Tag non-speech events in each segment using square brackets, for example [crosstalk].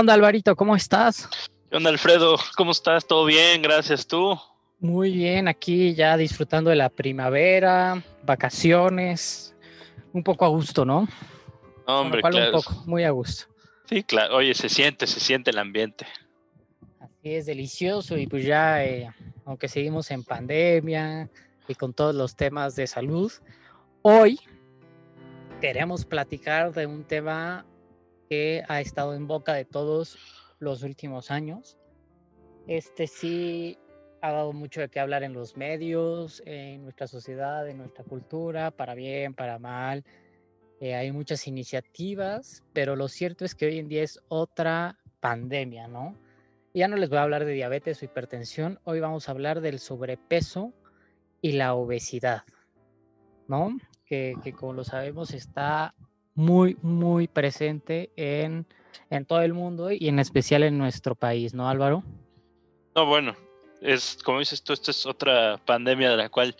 Onda, Alvarito? ¿Cómo estás? ¿Qué onda, Alfredo? ¿Cómo estás? ¿Todo bien? Gracias, ¿tú? Muy bien, aquí ya disfrutando de la primavera, vacaciones, un poco a gusto, ¿no? Hombre, claro. Un poco, muy a gusto. Sí, claro. Oye, se siente, se siente el ambiente. Así es, delicioso y pues ya, eh, aunque seguimos en pandemia y con todos los temas de salud, hoy queremos platicar de un tema que ha estado en boca de todos los últimos años. Este sí ha dado mucho de qué hablar en los medios, en nuestra sociedad, en nuestra cultura, para bien, para mal. Eh, hay muchas iniciativas, pero lo cierto es que hoy en día es otra pandemia, ¿no? Ya no les voy a hablar de diabetes o hipertensión, hoy vamos a hablar del sobrepeso y la obesidad, ¿no? Que, que como lo sabemos está muy, muy presente en, en todo el mundo y en especial en nuestro país, ¿no, Álvaro? No, bueno, es como dices tú, esta es otra pandemia de la cual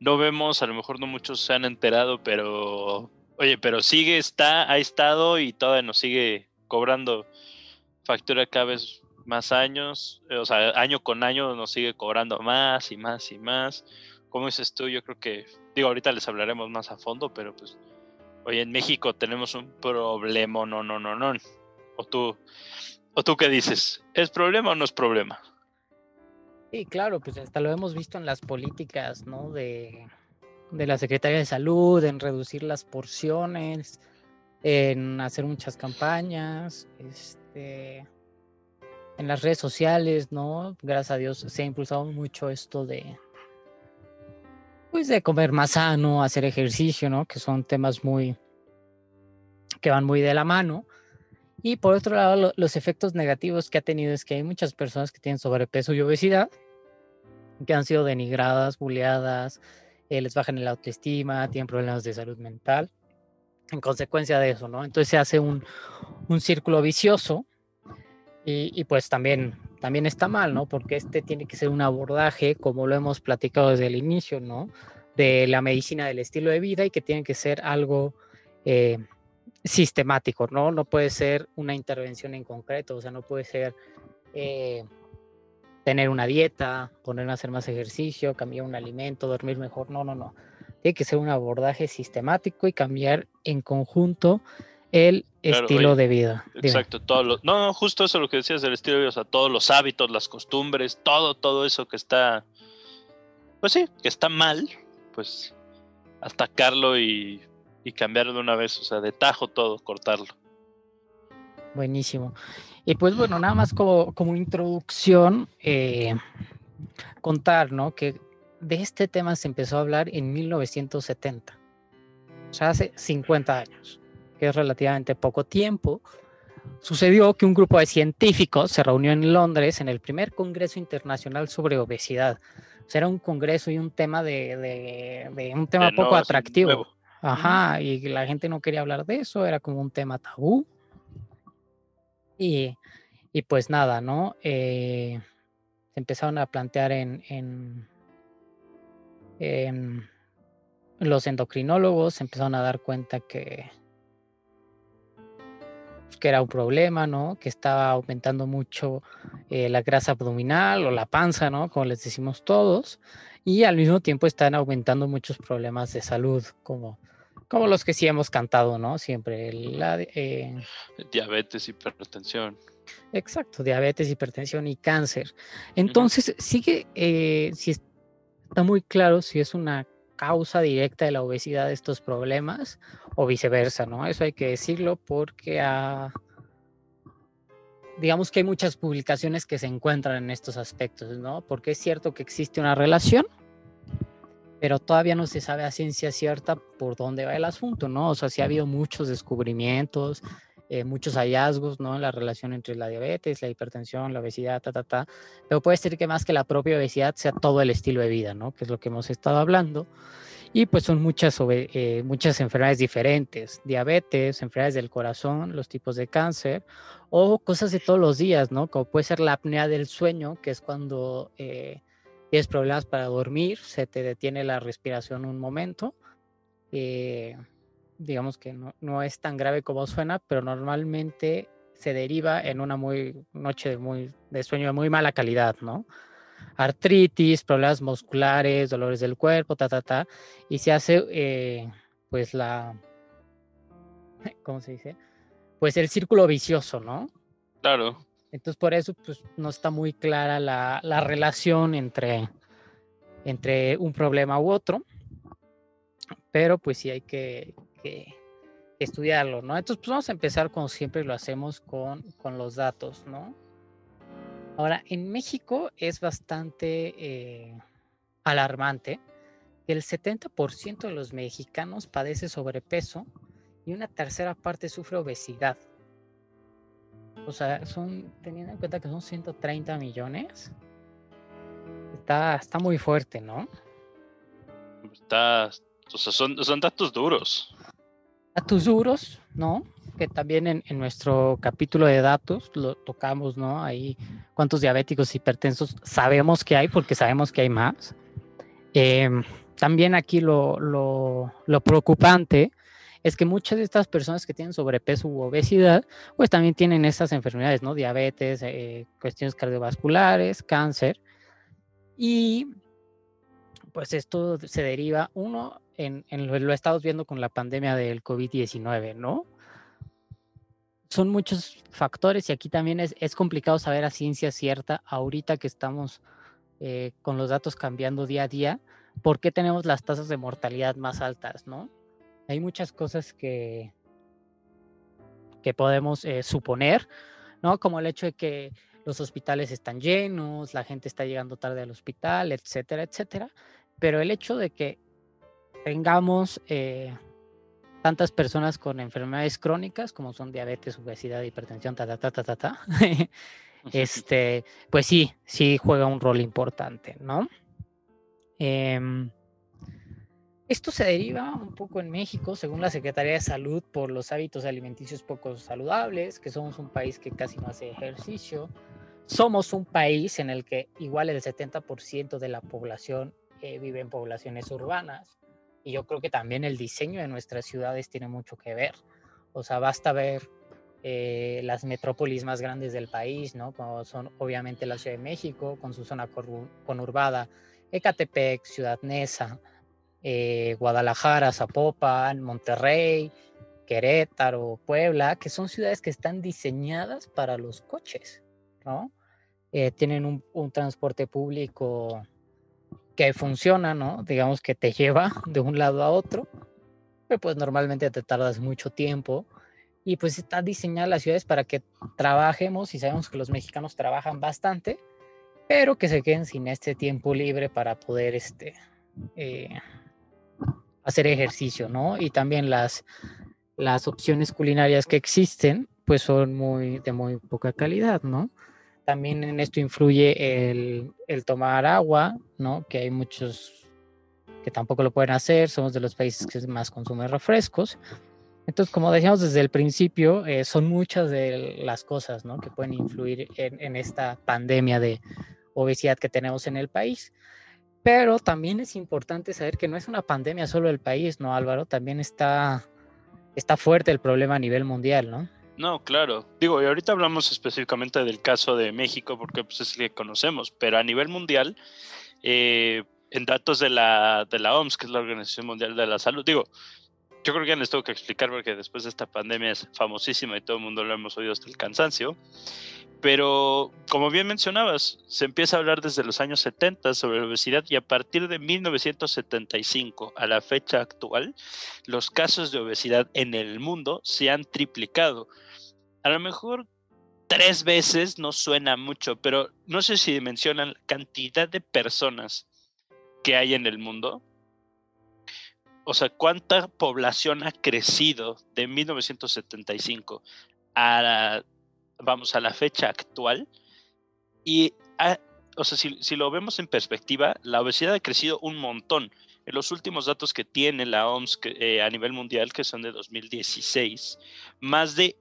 no vemos, a lo mejor no muchos se han enterado, pero oye, pero sigue, está, ha estado y todavía nos sigue cobrando factura cada vez más años, o sea, año con año nos sigue cobrando más y más y más. Como dices tú, yo creo que, digo, ahorita les hablaremos más a fondo, pero pues Oye, en México tenemos un problema, no, no, no, no. O tú, o tú qué dices, ¿es problema o no es problema? Sí, claro, pues hasta lo hemos visto en las políticas, ¿no? De, de la Secretaría de Salud, en reducir las porciones, en hacer muchas campañas, este, en las redes sociales, ¿no? Gracias a Dios se ha impulsado mucho esto de, pues de comer más sano, hacer ejercicio, ¿no? Que son temas muy que van muy de la mano. Y por otro lado, los efectos negativos que ha tenido es que hay muchas personas que tienen sobrepeso y obesidad, que han sido denigradas, buleadas, eh, les bajan el autoestima, tienen problemas de salud mental, en consecuencia de eso, ¿no? Entonces se hace un, un círculo vicioso y, y, pues también también está mal, ¿no? Porque este tiene que ser un abordaje, como lo hemos platicado desde el inicio, ¿no? De la medicina del estilo de vida y que tiene que ser algo eh, sistemático, ¿no? No puede ser una intervención en concreto, o sea, no puede ser eh, tener una dieta, ponerme a hacer más ejercicio, cambiar un alimento, dormir mejor, no, no, no. Tiene que ser un abordaje sistemático y cambiar en conjunto el estilo de vida. Exacto, todo lo, no, no, justo eso lo que decías del estilo de vida, o sea, todos los hábitos, las costumbres, todo, todo eso que está, pues sí, que está mal, pues atacarlo y, y cambiarlo de una vez, o sea, de tajo todo, cortarlo. Buenísimo. Y pues bueno, nada más como, como introducción, eh, contar, ¿no? Que de este tema se empezó a hablar en 1970, o sea, hace 50 años que es relativamente poco tiempo, sucedió que un grupo de científicos se reunió en Londres en el primer Congreso Internacional sobre Obesidad. O sea, era un congreso y un tema de, un tema poco atractivo. Ajá, y la gente no quería hablar de eso, era como un tema tabú. Y, y pues nada, ¿no? Eh, se empezaron a plantear en, en, en los endocrinólogos, se empezaron a dar cuenta que, que era un problema, ¿no? Que estaba aumentando mucho eh, la grasa abdominal o la panza, ¿no? Como les decimos todos. Y al mismo tiempo están aumentando muchos problemas de salud, como, como los que sí hemos cantado, ¿no? Siempre. La, eh, diabetes, hipertensión. Exacto, diabetes, hipertensión y cáncer. Entonces, sigue, eh, si está muy claro si es una causa directa de la obesidad de estos problemas o viceversa, ¿no? Eso hay que decirlo porque digamos que hay muchas publicaciones que se encuentran en estos aspectos, ¿no? Porque es cierto que existe una relación, pero todavía no se sabe a ciencia cierta por dónde va el asunto, ¿no? O sea, sí ha habido muchos descubrimientos, eh, muchos hallazgos, ¿no? La relación entre la diabetes, la hipertensión, la obesidad, ta, ta, ta. Pero puede ser que más que la propia obesidad sea todo el estilo de vida, ¿no? Que es lo que hemos estado hablando. Y pues son muchas, eh, muchas enfermedades diferentes, diabetes, enfermedades del corazón, los tipos de cáncer o cosas de todos los días, ¿no? Como puede ser la apnea del sueño, que es cuando eh, tienes problemas para dormir, se te detiene la respiración un momento. Eh, digamos que no, es tan grave como suena, pero normalmente se deriva en una muy, noche de, muy, de sueño de muy mala calidad, ¿no? Artritis, problemas musculares, dolores del cuerpo, ta, ta, ta, y se hace, eh, pues, la, [laughs] ¿cómo se dice? Pues el círculo vicioso, ¿no? Claro. Entonces, por eso, pues, no está muy clara la, la relación entre, entre un problema u otro, pero pues sí hay que, estudiarlo, ¿no? Entonces, pues vamos a empezar como siempre lo hacemos con, con los datos, ¿no? Ahora, en México es bastante eh, alarmante que el 70% de los mexicanos padece sobrepeso y una tercera parte sufre obesidad. O sea, son, teniendo en cuenta que son 130 millones, está, está muy fuerte, ¿no? Está, o sea, son, son datos duros datos duros, ¿no? Que también en, nuestro capítulo de datos lo tocamos, ¿no? Ahí cuántos diabéticos hipertensos sabemos que hay, porque sabemos que hay más. Em, también aquí lo, lo, preocupante es que muchas de estas personas que tienen sobrepeso u obesidad, pues también tienen estas enfermedades, ¿no? Diabetes, eh, cuestiones cardiovasculares, cáncer. Y pues esto se deriva, uno, en, lo, estamos viendo con la pandemia del COVID-19, ¿no? Son muchos factores y aquí también es, es, complicado saber a ciencia cierta, ahorita que estamos eh, con los datos cambiando día a día, por qué tenemos las tasas de mortalidad más altas, ¿no? Hay muchas cosas que, que podemos eh, suponer, ¿no? Como el hecho de que los hospitales están llenos, la gente está llegando tarde al hospital, etcétera, etcétera. Pero el hecho de que tengamos eh, tantas personas con enfermedades crónicas como son diabetes, obesidad, hipertensión, ta, ta, ta, ta, ta, ta [laughs] este, pues sí, sí juega un rol importante, ¿no? Em, esto se deriva un poco en México, según la Secretaría de Salud, por los hábitos alimenticios poco saludables, que somos un país que casi no hace ejercicio. Somos un país en el que igual el 70% de la población vive en poblaciones urbanas. Y yo creo que también el diseño de nuestras ciudades tiene mucho que ver. O sea, basta ver eh, las metrópolis más grandes del país, ¿no? Como son obviamente la Ciudad de México, con su zona conurbada, Ecatepec, Ciudad Neza, eh, Guadalajara, Zapopan, Monterrey, Querétaro, Puebla, que son ciudades que están diseñadas para los coches, ¿no? Eh, tienen un, un, transporte público que funciona, ¿no? Digamos que te lleva [laughs] de un lado a otro, pero pues normalmente te tardas mucho tiempo y pues está diseñada las ciudades para que trabajemos y sabemos que los mexicanos trabajan bastante, pero que se queden sin este tiempo libre para poder este, eh, hacer ejercicio, ¿no? Y también las, las opciones culinarias que existen pues son muy de muy poca calidad, ¿no? También en esto influye el, el, tomar agua, ¿no? Que hay muchos que tampoco lo pueden hacer, somos de los países que más consumen refrescos. Entonces, como decíamos desde el principio, eh, son muchas de las cosas, ¿no? Que pueden influir en, en esta pandemia de obesidad que tenemos en el país. Pero también es importante saber que no es una pandemia solo del país, ¿no, Álvaro? También está, está fuerte el problema a nivel mundial, ¿no? No, claro. Digo, y ahorita hablamos específicamente del caso de México porque pues, es el que conocemos, pero a nivel mundial, eh, en datos de la, de la OMS, que es la Organización Mundial de la Salud, digo, yo creo que ya les tengo que explicar porque después de esta pandemia es famosísima y todo el mundo lo hemos oído hasta el cansancio. Pero como bien mencionabas, se empieza a hablar desde los años 70 sobre obesidad y a partir de 1975 a la fecha actual, los casos de obesidad en el mundo se han triplicado. A lo mejor tres veces no suena mucho, pero no sé si mencionan la cantidad de personas que hay en el mundo. o sea, cuánta población ha crecido de 1975 a vamos, a la fecha actual. Y, o sea, si, lo vemos en perspectiva, la obesidad ha crecido un montón. En los últimos datos que tiene la OMS eh, a nivel mundial, que son de 2016, más de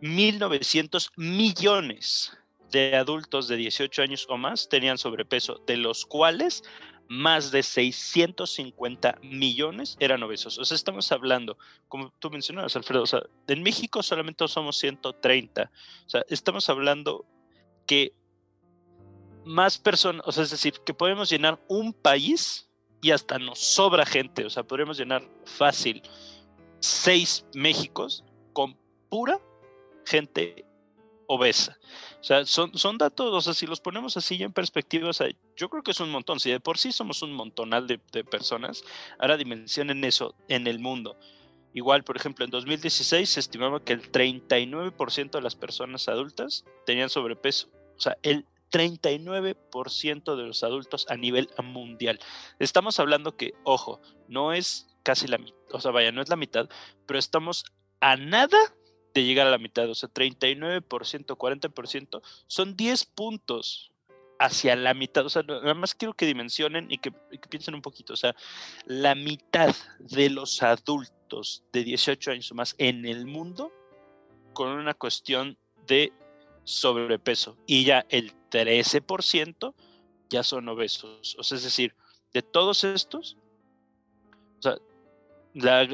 1.900 millones de adultos de 18 años o más tenían sobrepeso, de los cuales más de 650 millones eran obesos. O sea, estamos hablando, como tú mencionabas, Alfredo, o sea, en México solamente somos 130. O sea, estamos hablando que más personas, o sea, es decir, que podemos llenar un país y hasta nos sobra gente. O sea, podríamos llenar fácil seis Méxicos con pura gente obesa. O sea, son, son datos, o sea, si los ponemos así en perspectiva, o sea, yo creo que es un montón. Si de por sí somos un montonal de, de personas, ahora dimensionen eso en el mundo. Igual, por ejemplo, en 2016 se estimaba que el 39% de las personas adultas tenían sobrepeso. O sea, el 39% de los adultos a nivel mundial. Estamos hablando que, ojo, no es casi la mitad, o sea, vaya, no es la mitad, pero estamos a nada de llegar a la mitad, o sea, 39%, 40%, son 10 puntos hacia la mitad, o sea, nada más quiero que dimensionen y que, piensen un poquito, o sea, la mitad de los adultos de 18 años o más en el mundo con una cuestión de sobrepeso y ya el 13% ya son obesos, o sea, es decir, de todos estos, o sea,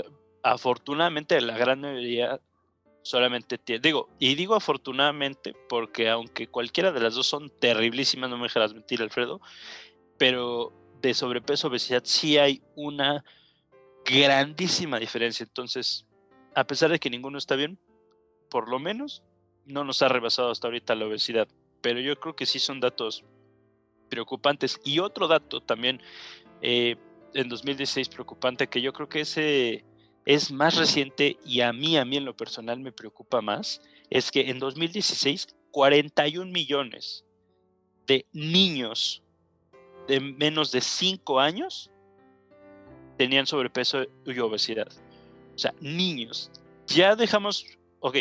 afortunadamente la gran mayoría solamente tiene, digo, y digo afortunadamente porque aunque cualquiera de las dos son terriblísimas, no me dejarás mentir, Alfredo, pero de sobrepeso, obesidad sí hay una grandísima diferencia. Entonces, a pesar de que ninguno está bien, por lo menos no nos ha rebasado hasta ahorita la obesidad, pero yo creo que sí son datos preocupantes. Y otro dato también eh, en 2016 preocupante, que yo creo que ese es más reciente y a mí, a mí en lo personal me preocupa más, es que en 2016 41 millones de niños de menos de 5 años tenían sobrepeso y obesidad. O sea, niños. Ya dejamos, ok,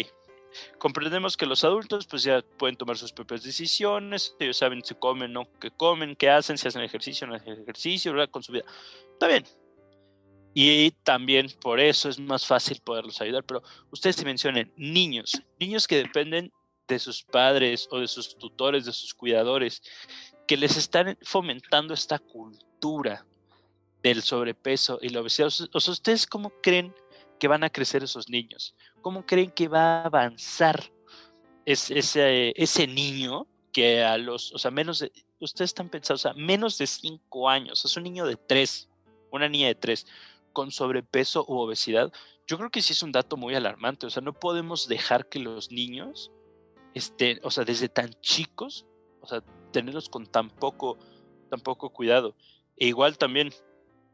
comprendemos que los adultos pues ya pueden tomar sus propias decisiones, ellos saben si comen no, qué comen, qué hacen, si hacen ejercicio no hacen ejercicio, ¿verdad? Con su vida. Está bien, y también por eso es más fácil poderlos ayudar. Pero ustedes se mencionen niños, niños que dependen de sus padres o de sus tutores, de sus cuidadores, que les están fomentando esta cultura del sobrepeso y la obesidad. O ¿ustedes cómo creen que van a crecer esos niños? ¿Cómo creen que va a avanzar ese, ese, niño que a los, o sea, menos de, ustedes están pensando, o sea, menos de cinco años, es un niño de tres, una niña de tres, con sobrepeso u obesidad, yo creo que sí es un dato muy alarmante. O sea, no podemos dejar que los niños estén, o sea, desde tan chicos, o sea, tenerlos con tan poco, tan poco cuidado. E igual también,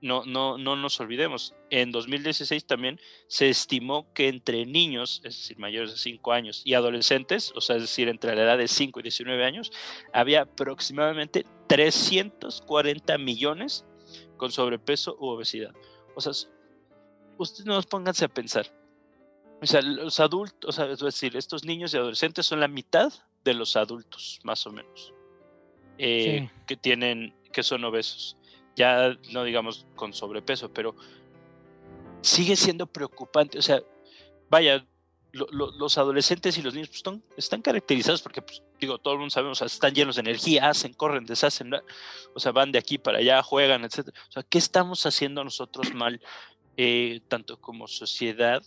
no, no, no nos olvidemos, en 2016 también se estimó que entre niños, es decir, mayores de 5 años, y adolescentes, o sea, es decir, entre la edad de 5 y 19 años, había aproximadamente 340 millones con sobrepeso u obesidad. O sea, ustedes no pónganse a pensar. O sea, los adultos, o sea, es decir, estos niños y adolescentes son la mitad de los adultos, más o menos, eh, que tienen, que son obesos. Ya no digamos con sobrepeso, pero sigue siendo preocupante. O sea, vaya, los adolescentes y los niños pues, están, caracterizados porque, pues, digo, todo el mundo sabemos, están llenos de energía, hacen, corren, deshacen, o sea, van de aquí para allá, juegan, etc. O sea, ¿qué estamos haciendo nosotros mal, eh, tanto como sociedad,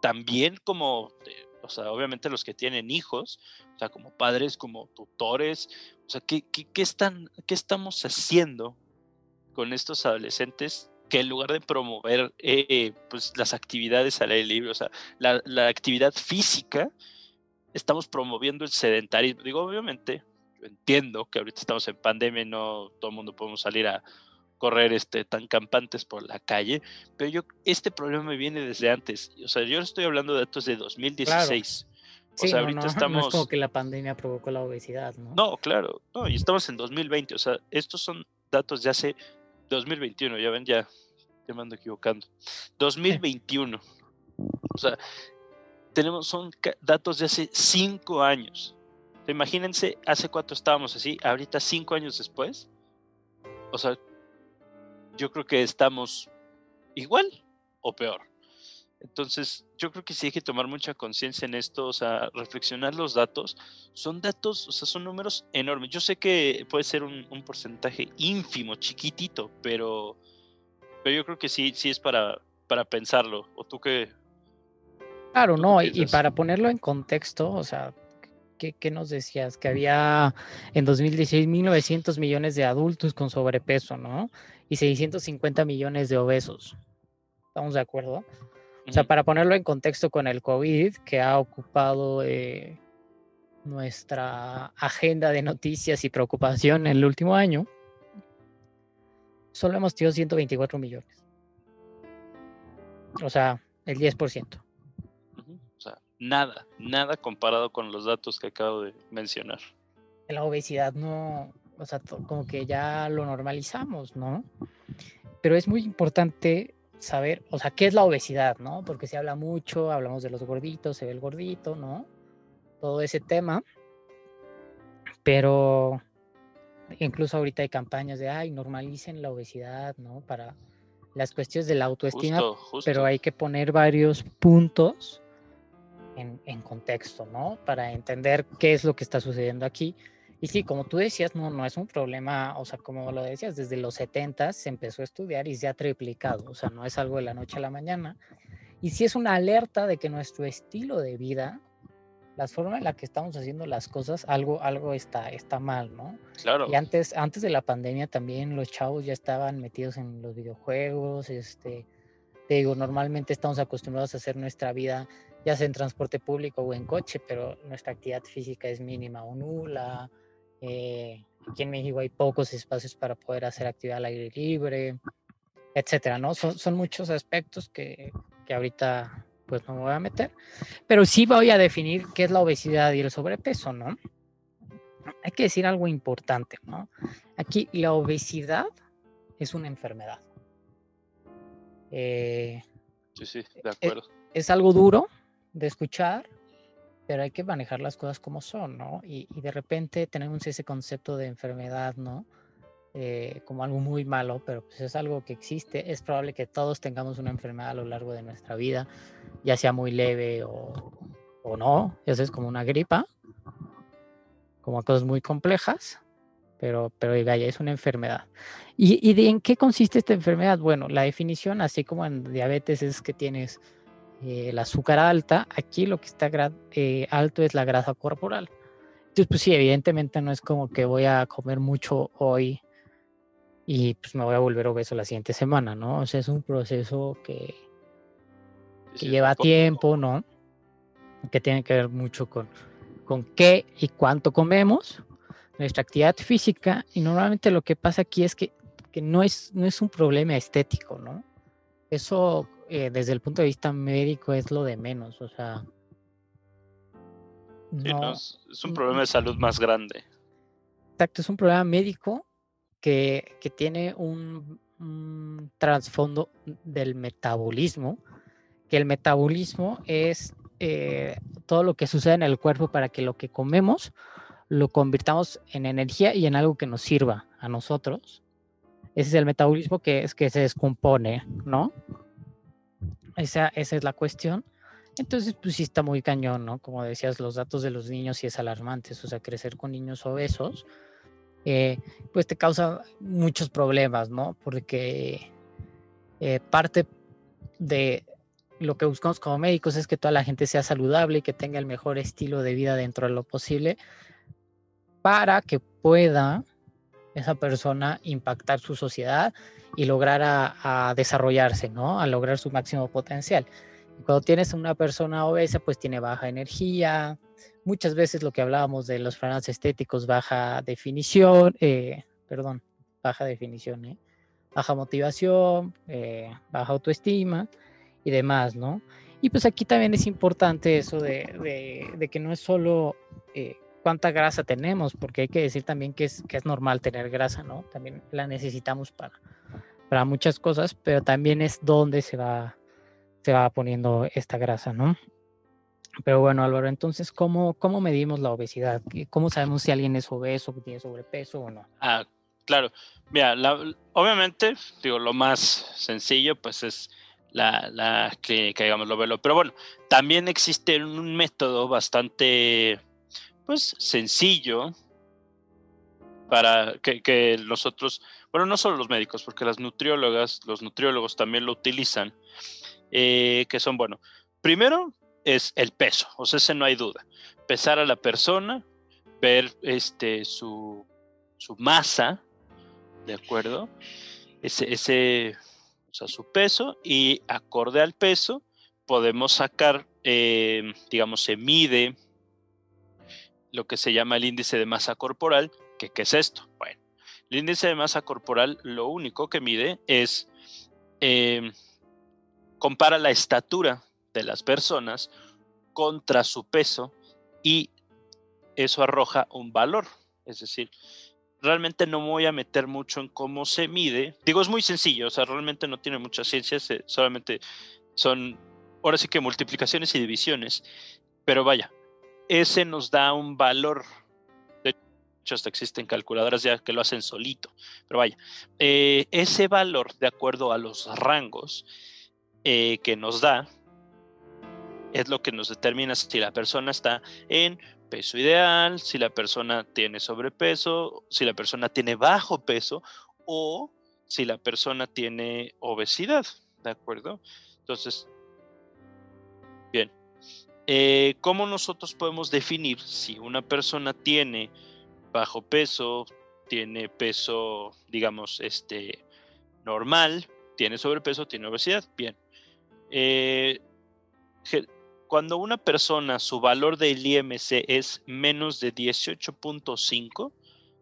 también como, eh, o sea, obviamente los que tienen hijos, o sea, como padres, como tutores, o sea, ¿qué, qué, están, qué estamos haciendo con estos adolescentes que en lugar de promover eh, pues, las actividades al aire libre, o sea, la, la, actividad física, estamos promoviendo el sedentarismo. Digo, obviamente, yo entiendo que ahorita estamos en pandemia y no todo el mundo podemos salir a correr este, tan campantes por la calle, pero yo, este problema me viene desde antes. O sea, yo estoy hablando de datos de 2016. o sea, ahorita estamos. No es como que la pandemia provocó la obesidad, ¿no? No, claro, no, y estamos en 2020. O sea, estos son datos de hace 2021, ya ven, ya ya me ando equivocando. 2021. O sea, tenemos, son datos de hace cinco años. Imagínense, hace cuánto estábamos así, ahorita cinco años después. O sea, yo creo que estamos igual o peor. Entonces, yo creo que sí hay que tomar mucha conciencia en esto, o sea, reflexionar los datos. Son datos, o sea, son números enormes. Yo sé que puede ser un, porcentaje ínfimo, chiquitito, pero, pero yo creo que sí, sí es para, para pensarlo. ¿O tú qué? Claro, no, y, para ponerlo en contexto, o sea, ¿qué, ¿qué, nos decías? Que había en 2016 1.900 millones de adultos con sobrepeso, ¿no? Y 650 millones de obesos. ¿Estamos de acuerdo? O sea, para ponerlo en contexto con el COVID, que ha ocupado eh, nuestra agenda de noticias y preocupación en el último año, solo hemos tenido 124 millones. O sea, el 10%. Nada, nada comparado con los datos que acabo de mencionar. La obesidad no, o sea, como que ya lo normalizamos, ¿no? Pero es muy importante saber, o sea, qué es la obesidad, ¿no? Porque se habla mucho, hablamos de los gorditos, se ve el gordito, ¿no? Todo ese tema. Pero incluso ahorita hay campañas de, ay, normalicen la obesidad, ¿no? Para las cuestiones de la autoestima, pero hay que poner varios puntos en, en, contexto, ¿no? Para entender qué es lo que está sucediendo aquí y sí, como tú decías, no, no es un problema, o sea, como lo decías, desde los 70 se empezó a estudiar y se ha triplicado, o sea, no es algo de la noche a la mañana. Y sí es una alerta de que nuestro estilo de vida, la forma en la que estamos haciendo las cosas, algo, algo está, está mal, ¿no? Claro. Y antes, antes de la pandemia también los chavos ya estaban metidos en los videojuegos, este, te digo, normalmente estamos acostumbrados a hacer nuestra vida ya sea en transporte público o en coche, pero nuestra actividad física es mínima o nula eh, aquí en México hay pocos espacios para poder hacer actividad al aire libre, etcétera, ¿no? Son, son muchos aspectos que, que ahorita pues no me voy a meter, pero sí voy a definir qué es la obesidad y el sobrepeso, ¿no? Hay que decir algo importante, ¿no? Aquí la obesidad es una enfermedad. Eh, sí, sí, de e, acuerdo. es, algo duro de escuchar, pero hay que manejar las cosas como son, ¿no? Y, de repente tenemos ese concepto de enfermedad, ¿no? Eh, como algo muy malo, pero pues es algo que existe. Es probable que todos tengamos una enfermedad a lo largo de nuestra vida, ya sea muy leve o, o no, eso es como una gripa, como cosas muy complejas, pero, pero vaya, es una enfermedad. ¿Y, ¿Y en qué consiste esta enfermedad? Bueno, la definición, así como en diabetes, es que tienes eh, el azúcar alta, aquí lo que está eh, alto es la grasa corporal. Entonces, pues sí, evidentemente no es como que voy a comer mucho hoy y pues me voy a volver obeso la siguiente semana, ¿no? O sea, es un proceso que, que lleva tiempo, ¿no? Que tiene que ver mucho con, con qué y cuánto comemos, nuestra actividad física, y normalmente lo que pasa aquí es que, que no, es, no es un problema estético, ¿no? Eso eh, desde el punto de vista médico es lo de menos, o sea. No, es, un problema de salud más grande. Exacto, es un problema médico que, que tiene un, trasfondo del metabolismo, que el metabolismo es eh, todo lo que sucede en el cuerpo para que lo que comemos lo convirtamos en energía y en algo que nos sirva a nosotros. Ese es el metabolismo que es que se descompone, ¿no? Esa, esa es la cuestión. Entonces, pues sí está muy cañón, ¿no? Como decías, los datos de los niños sí es alarmantes, o sea, crecer con niños obesos, eh, pues te causa muchos problemas, ¿no? Porque eh, parte de lo que buscamos como médicos es que toda la gente sea saludable y que tenga el mejor estilo de vida dentro de lo posible para que pueda esa persona impactar su sociedad y lograr a, desarrollarse, ¿no? A lograr su máximo potencial. cuando tienes una persona obesa, pues tiene baja energía, muchas veces lo que hablábamos de los frenos estéticos, baja definición, eh, perdón, baja definición, ¿eh? baja motivación, eh, baja autoestima y demás, ¿no? Y pues aquí también es importante eso de, de que no es solo cuánta grasa tenemos, porque hay que decir también que es, que es normal tener grasa, ¿no? También la necesitamos para, para muchas cosas, pero también es donde se va, se va poniendo esta grasa, ¿no? Pero bueno, Álvaro, entonces, ¿cómo, ¿cómo medimos la obesidad? ¿Cómo sabemos si alguien es obeso, tiene sobrepeso o no? Ah, claro. Mira, obviamente, digo, lo más sencillo, pues es la, la clínica, digamos, lo velo. Pero bueno, también existe un método bastante, pues, sencillo para que, que nosotros, bueno, no solo los médicos, porque las nutriólogas, los nutriólogos también lo utilizan, eh, que son, bueno, primero es el peso, o sea, ese no hay duda. Pesar a la persona, ver este, su, su masa, ¿de acuerdo? Ese, ese, o sea, su peso y acorde al peso podemos sacar, eh, digamos, se mide lo que se llama el índice de masa corporal, que ¿qué es esto? Bueno, el índice de masa corporal lo único que mide es, eh, compara la estatura de las personas contra su peso y eso arroja un valor. Es decir, realmente no me voy a meter mucho en cómo se mide. Digo, es muy sencillo, o sea, realmente no tiene mucha ciencia, solamente son, ahora sí que multiplicaciones y divisiones. Pero vaya, ese nos da un valor. De hecho, hasta existen calculadoras ya que lo hacen solito. Pero vaya, eh, ese valor, de acuerdo a los rangos eh, que nos da, es lo que nos determina si la persona está en peso ideal, si la persona tiene sobrepeso, si la persona tiene bajo peso o si la persona tiene obesidad, ¿de acuerdo? Entonces, eh, ¿cómo nosotros podemos definir si una persona tiene bajo peso, tiene peso, digamos, este, normal, tiene sobrepeso, tiene obesidad? Bien. Eh, cuando una persona, su valor del IMC es menos de 18.5,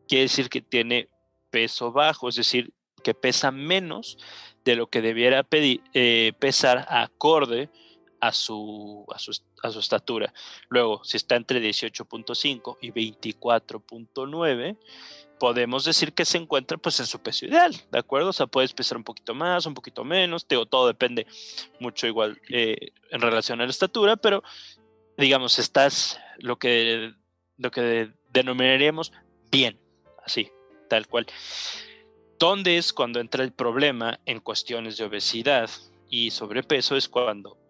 quiere decir que tiene peso bajo, es decir, que pesa menos de lo que debiera eh, pesar acorde a su, a su, a su estatura. Luego, si está entre 18.5 y 24.9, podemos decir que se encuentra pues en su peso ideal, ¿de acuerdo? O sea, puedes pesar un poquito más, un poquito menos, todo depende mucho igual eh, en relación a la estatura, pero digamos, estás lo que, lo que denominaríamos bien, así, tal cual. ¿Dónde es cuando entra el problema en cuestiones de obesidad y sobrepeso? Es cuando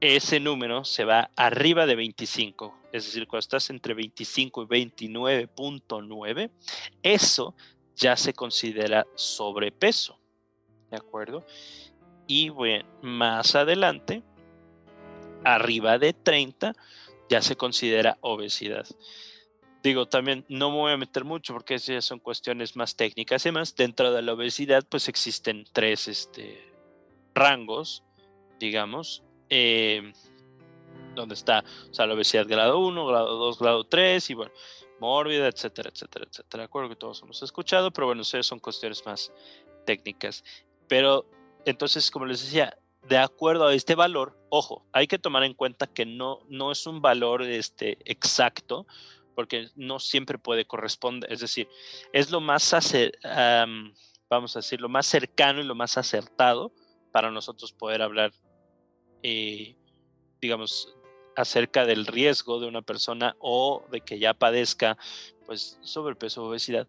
ese número se va arriba de 25, es decir, cuando estás entre 25 y 29.9, eso ya se considera sobrepeso, ¿de acuerdo? Y bueno, más adelante, arriba de 30, ya se considera obesidad. Digo, también no me voy a meter mucho porque esas son cuestiones más técnicas y más. Dentro de la obesidad, pues existen tres este, rangos, digamos, eh, donde está o la obesidad grado 1, grado 2, grado 3 y bueno, mórbida, etcétera, etcétera, etcétera. De acuerdo que todos hemos escuchado, pero bueno, son cuestiones más técnicas. Pero entonces, como les decía, de acuerdo a este valor, ojo, hay que tomar en cuenta que no, no es un valor este, exacto, porque no siempre puede corresponder, es decir, es lo más, vamos a decir, lo más cercano y lo más acertado para nosotros poder hablar eh, digamos, acerca del riesgo de una persona o de que ya padezca pues sobrepeso o obesidad.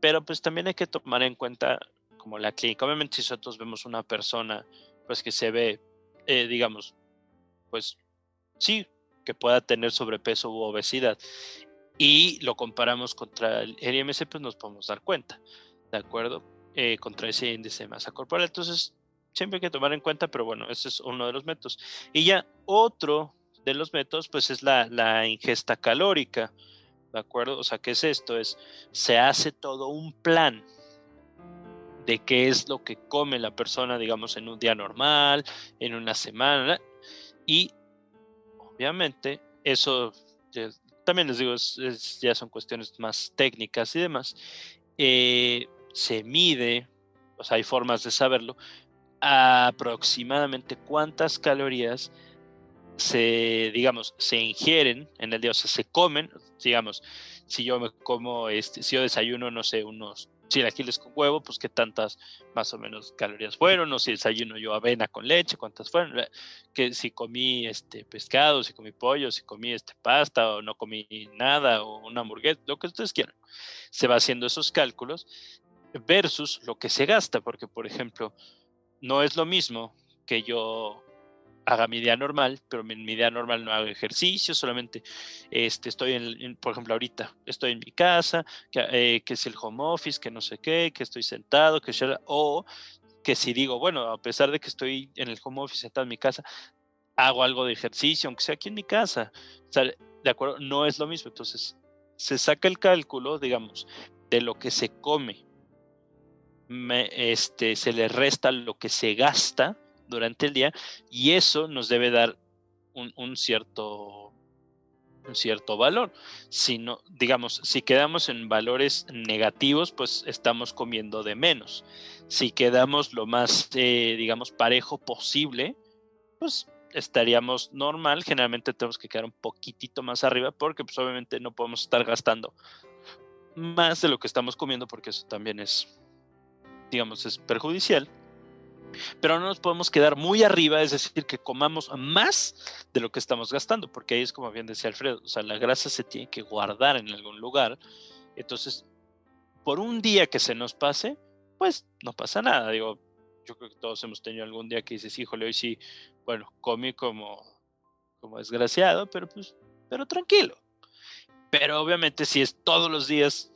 Pero pues también hay que tomar en cuenta como la clínica. Obviamente si nosotros vemos una persona pues que se ve, eh, digamos, pues sí, que pueda tener sobrepeso u obesidad y lo comparamos contra el IMC, pues nos podemos dar cuenta, ¿de acuerdo? Eh, contra ese índice de masa corporal. Entonces, siempre hay que tomar en cuenta, pero bueno, ese es uno de los métodos. Y ya otro de los métodos, pues es la, ingesta calórica, ¿de acuerdo? O sea, ¿qué es esto? Es, se hace todo un plan de qué es lo que come la persona, digamos, en un día normal, en una semana, y obviamente eso, también les digo, ya son cuestiones más técnicas y demás, eh, se mide, o sea, hay formas de saberlo, aproximadamente cuántas calorías se, digamos, se ingieren en el día, o sea, se comen, digamos, si yo me como, este, si yo desayuno, no sé, unos chilaquiles con huevo, pues qué tantas más o menos calorías fueron, o si desayuno yo avena con leche, cuántas fueron, que si comí este pescado, si comí pollo, si comí este pasta o no comí nada o una hamburguesa, lo que ustedes quieran. Se va haciendo esos cálculos versus lo que se gasta, porque por ejemplo, no es lo mismo que yo haga mi día normal, pero en mi día normal no hago ejercicio, solamente este, estoy, en, por ejemplo, ahorita estoy en mi casa, que, eh, que, es el home office, que no sé qué, que estoy sentado, que o que si digo, bueno, a pesar de que estoy en el home office sentado en mi casa, hago algo de ejercicio, aunque sea aquí en mi casa. De acuerdo, no es lo mismo. Entonces, se saca el cálculo, digamos, de lo que se come, me, este, se le resta lo que se gasta durante el día y eso nos debe dar un, cierto un cierto valor. Si no, digamos, si quedamos en valores negativos, pues estamos comiendo de menos. Si quedamos lo más, eh, digamos, parejo posible, pues estaríamos normal. Generalmente tenemos que quedar un poquitito más arriba porque pues obviamente no podemos estar gastando más de lo que estamos comiendo porque eso también es, digamos, es perjudicial pero no nos podemos quedar muy arriba, es decir, que comamos más de lo que estamos gastando, porque ahí es como bien decía Alfredo, o sea, la grasa se tiene que guardar en algún lugar, entonces, por un día que se nos pase, pues no pasa nada, digo, yo creo que todos hemos tenido algún día que dices, híjole, hoy sí, bueno, comí como, como desgraciado, pero pues, pero tranquilo. Pero obviamente si es todos los días,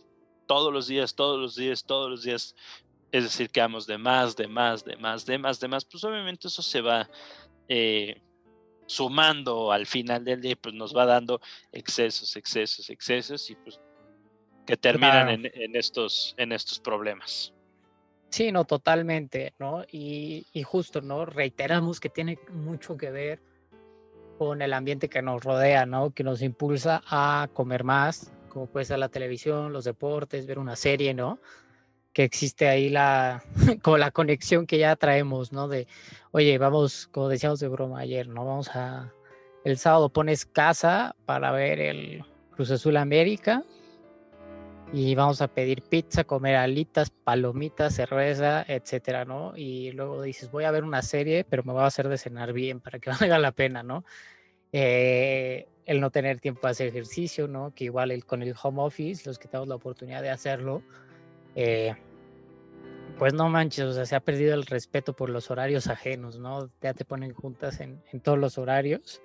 todos los días, todos los días, todos los días, es decir, que vamos de más, de más, de más, de más, de más, pues obviamente eso se va eh, sumando al final del día, pues nos va dando excesos, excesos, excesos y pues que terminan en, estos, en estos problemas. Sí, no, totalmente, ¿no? Y, y, justo, ¿no? Reiteramos que tiene mucho que ver con el ambiente que nos rodea, ¿no? Que nos impulsa a comer más, como puede ser la televisión, los deportes, ver una serie, ¿no? Que existe ahí la, [laughs] como la conexión que ya traemos, ¿no? De, oye, vamos, como decíamos de broma ayer, ¿no? Vamos a, el sábado pones casa para ver el Cruz Azul América y vamos a pedir pizza, comer alitas, palomitas, cerveza, etcétera, ¿no? Y luego dices, voy a ver una serie, pero me va a hacer de cenar bien para que [laughs] valga la pena, ¿no? Eh, el no tener tiempo para hacer ejercicio, ¿no? Que igual el, con el home office, los que tenemos la oportunidad de hacerlo, eh, pues no manches, o sea, se ha perdido el respeto por los horarios ajenos, ¿no? Ya te ponen juntas en, todos los horarios.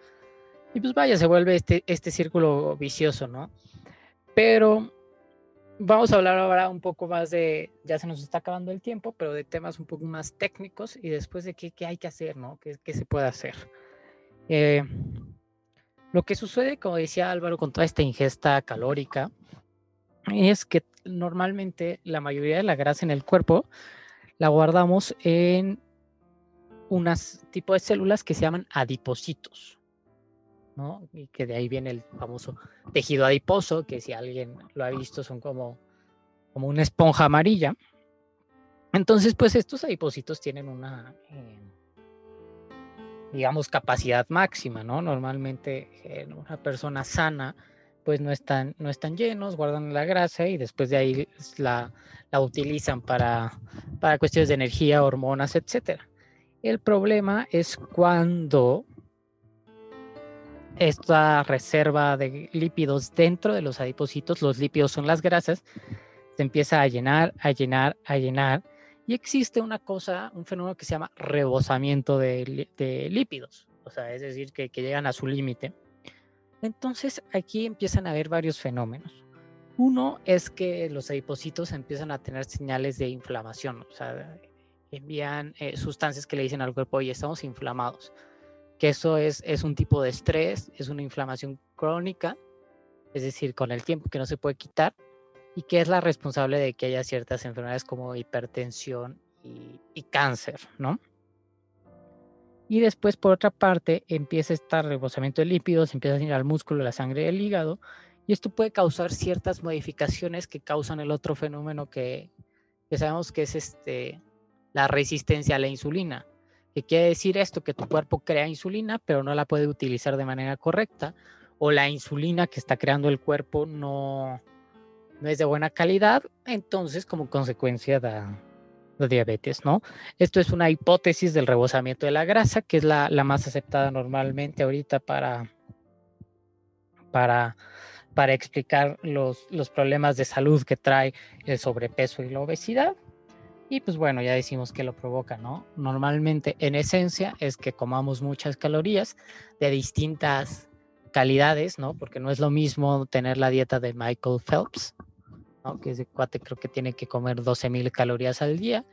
Y pues vaya, se vuelve este, este círculo vicioso, ¿no? Pero vamos a hablar ahora un poco más de, ya se nos está acabando el tiempo, pero de temas un poco más técnicos y después de qué, qué hay que hacer, ¿no? ¿Qué, qué se puede hacer? Eh, lo que sucede, como decía Álvaro, con toda esta ingesta calórica, es que normalmente la mayoría de la grasa en el cuerpo la guardamos en unas tipo de células que se llaman adipocitos, ¿no? Y que de ahí viene el famoso tejido adiposo, que si alguien lo ha visto son como, como una esponja amarilla. Entonces, pues estos adipocitos tienen una, eh, digamos, capacidad máxima, ¿no? Normalmente en una persona sana, pues no están, no están llenos, guardan la grasa y después de ahí la, la utilizan para, para cuestiones de energía, hormonas, etc. El problema es cuando esta reserva de lípidos dentro de los adipocitos, los lípidos son las grasas, se empieza a llenar, a llenar, a llenar, y existe una cosa, un fenómeno que se llama rebosamiento de, lípidos, o sea, es decir, que llegan a su límite. Entonces aquí empiezan a haber varios fenómenos. Uno es que los adipocitos empiezan a tener señales de inflamación, o sea, envían eh, sustancias que le dicen al cuerpo, oye, estamos inflamados, que eso es, es un tipo de estrés, es una inflamación crónica, es decir, con el tiempo que no se puede quitar, y que es la responsable de que haya ciertas enfermedades como hipertensión y, y cáncer, ¿no? Y después, por otra parte, empieza este rebosamiento de lípidos, empieza a ir al músculo, la sangre del hígado, y esto puede causar ciertas modificaciones que causan el otro fenómeno que, que sabemos que es este, la resistencia a la insulina. ¿Qué quiere decir esto? Que tu cuerpo crea insulina, pero no la puede utilizar de manera correcta, o la insulina que está creando el cuerpo no, no es de buena calidad, entonces como consecuencia da, la diabetes, ¿no? Esto es una hipótesis del rebosamiento de la grasa, que es la, más aceptada normalmente ahorita para, para, para explicar los, los problemas de salud que trae el sobrepeso y la obesidad. Y pues bueno, ya decimos que lo provoca, ¿no? Normalmente, en esencia, es que comamos muchas calorías de distintas calidades, ¿no? Porque no es lo mismo tener la dieta de Michael Phelps, ¿no? Que ese cuate creo que tiene que comer 12.000 calorías al día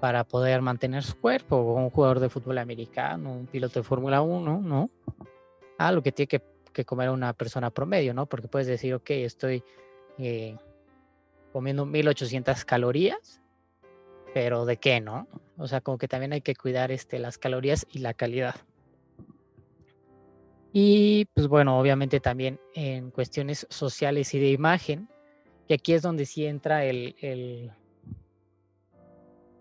para poder mantener su cuerpo, un jugador de fútbol americano, un piloto de Fórmula 1, ¿no? Ah, lo que tiene que, que, comer una persona promedio, ¿no? Porque puedes decir, ok, estoy eh, comiendo 1.800 calorías, pero ¿de qué, no? O sea, como que también hay que cuidar este, las calorías y la calidad. Y pues bueno, obviamente también en cuestiones sociales y de imagen, que aquí es donde sí entra el, el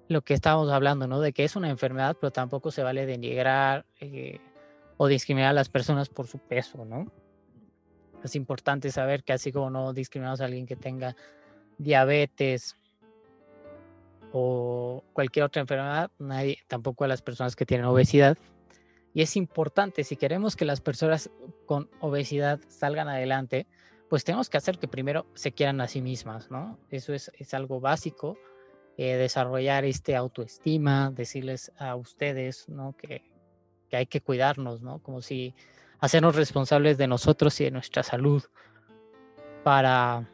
lo que estábamos hablando, ¿no? De que es una enfermedad, pero tampoco se vale denigrar eh, o discriminar a las personas por su peso, ¿no? Es importante saber que así como no discriminamos a alguien que tenga diabetes, o cualquier otra enfermedad, nadie, tampoco a las personas que tienen obesidad. Y es importante, si queremos que las personas con obesidad salgan adelante, pues tenemos que hacer que primero se quieran a sí mismas, ¿no? Eso es, es algo básico, eh, desarrollar este autoestima, decirles a ustedes, ¿no? Que, que hay que cuidarnos, ¿no? Como si hacernos responsables de nosotros y de nuestra salud para,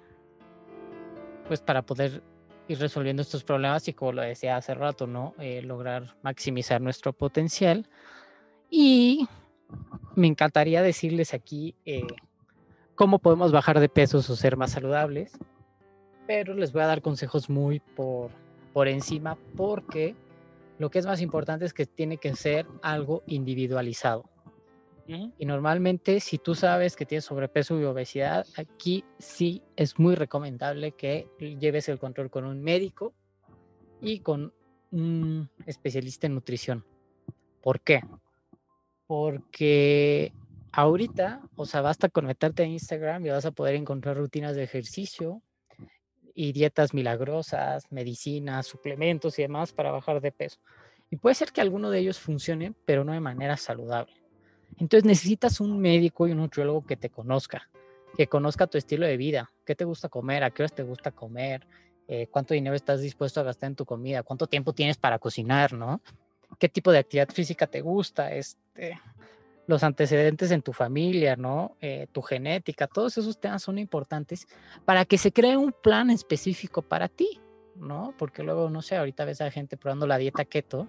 pues para poder ir resolviendo estos problemas y como lo decía hace rato, ¿no? Eh, lograr maximizar nuestro potencial. Y me encantaría decirles aquí eh, cómo podemos bajar de peso o ser más saludables, pero les voy a dar consejos muy por, por encima porque lo que es más importante es que tiene que ser algo individualizado. Y normalmente, si tú sabes que tienes sobrepeso y obesidad, aquí sí es muy recomendable que lleves el control con un médico y con un especialista en nutrición. ¿Por qué? Porque ahorita, o sea, basta conectarte a Instagram y vas a poder encontrar rutinas de ejercicio y dietas milagrosas, medicinas, suplementos y demás para bajar de peso. Y puede ser que alguno de ellos funcione, pero no de manera saludable. Entonces necesitas un médico y un nutriólogo que te conozca, que conozca tu estilo de vida, qué te gusta comer, a qué horas te gusta comer, eh, cuánto dinero estás dispuesto a gastar en tu comida, cuánto tiempo tienes para cocinar, ¿no? ¿Qué tipo de actividad física te gusta? Este, los antecedentes en tu familia, ¿no? Eh, tu genética, todos esos temas son importantes para que se cree un plan específico para ti, ¿no? Porque luego, no sé, ahorita ves a gente probando la dieta keto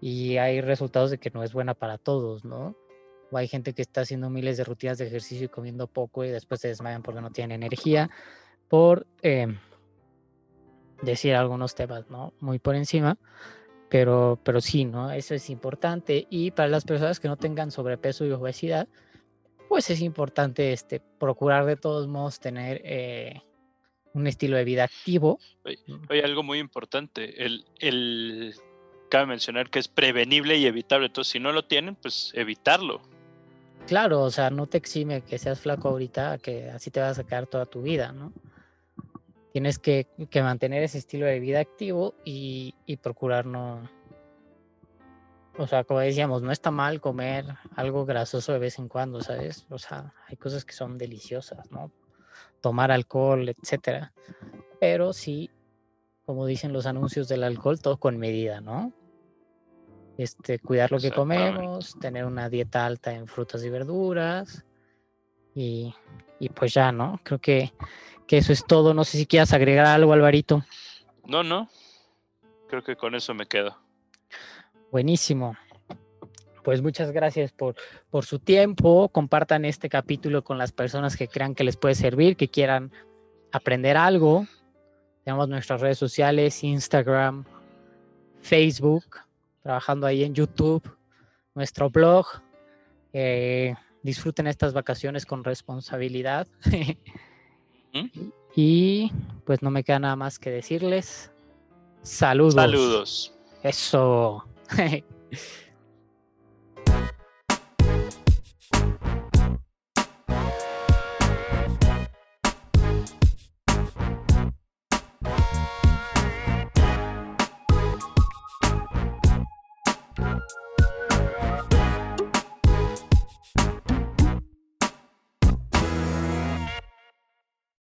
y hay resultados de que no es buena para todos, ¿no? o hay gente que está haciendo miles de rutinas de ejercicio y comiendo poco y después se desmayan porque no tienen energía, por eh, decir algunos temas, ¿no? Muy por encima, pero, pero sí, ¿no? Eso es importante. Y para las personas que no tengan sobrepeso y obesidad, pues es importante este, procurar de todos modos tener eh, un estilo de vida activo. Hay algo muy importante, el, el, cabe mencionar que es prevenible y evitable, entonces si no lo tienen, pues evitarlo. Claro, o sea, no te exime que seas flaco ahorita, que así te vas a sacar toda tu vida, ¿no? Tienes que, mantener ese estilo de vida activo y, procurar no... O sea, como decíamos, no está mal comer algo grasoso de vez en cuando, ¿sabes? O sea, hay cosas que son deliciosas, ¿no? Tomar alcohol, etcétera. Pero sí, como dicen los anuncios del alcohol, todo con medida, ¿no? este, cuidar lo que comemos, tener una dieta alta en frutas y verduras y, pues ya, ¿no? Creo que, que, eso es todo. No sé si quieras agregar algo, Alvarito. No, no. Creo que con eso me quedo. Buenísimo. Pues muchas gracias por, por su tiempo. Compartan este capítulo con las personas que crean que les puede servir, que quieran aprender algo. Tenemos nuestras redes sociales, Instagram, Facebook trabajando ahí en YouTube, nuestro blog. Eh, disfruten estas vacaciones con responsabilidad. [laughs] ¿Mm? y pues no me queda nada más que decirles saludos. Saludos. Eso. [laughs]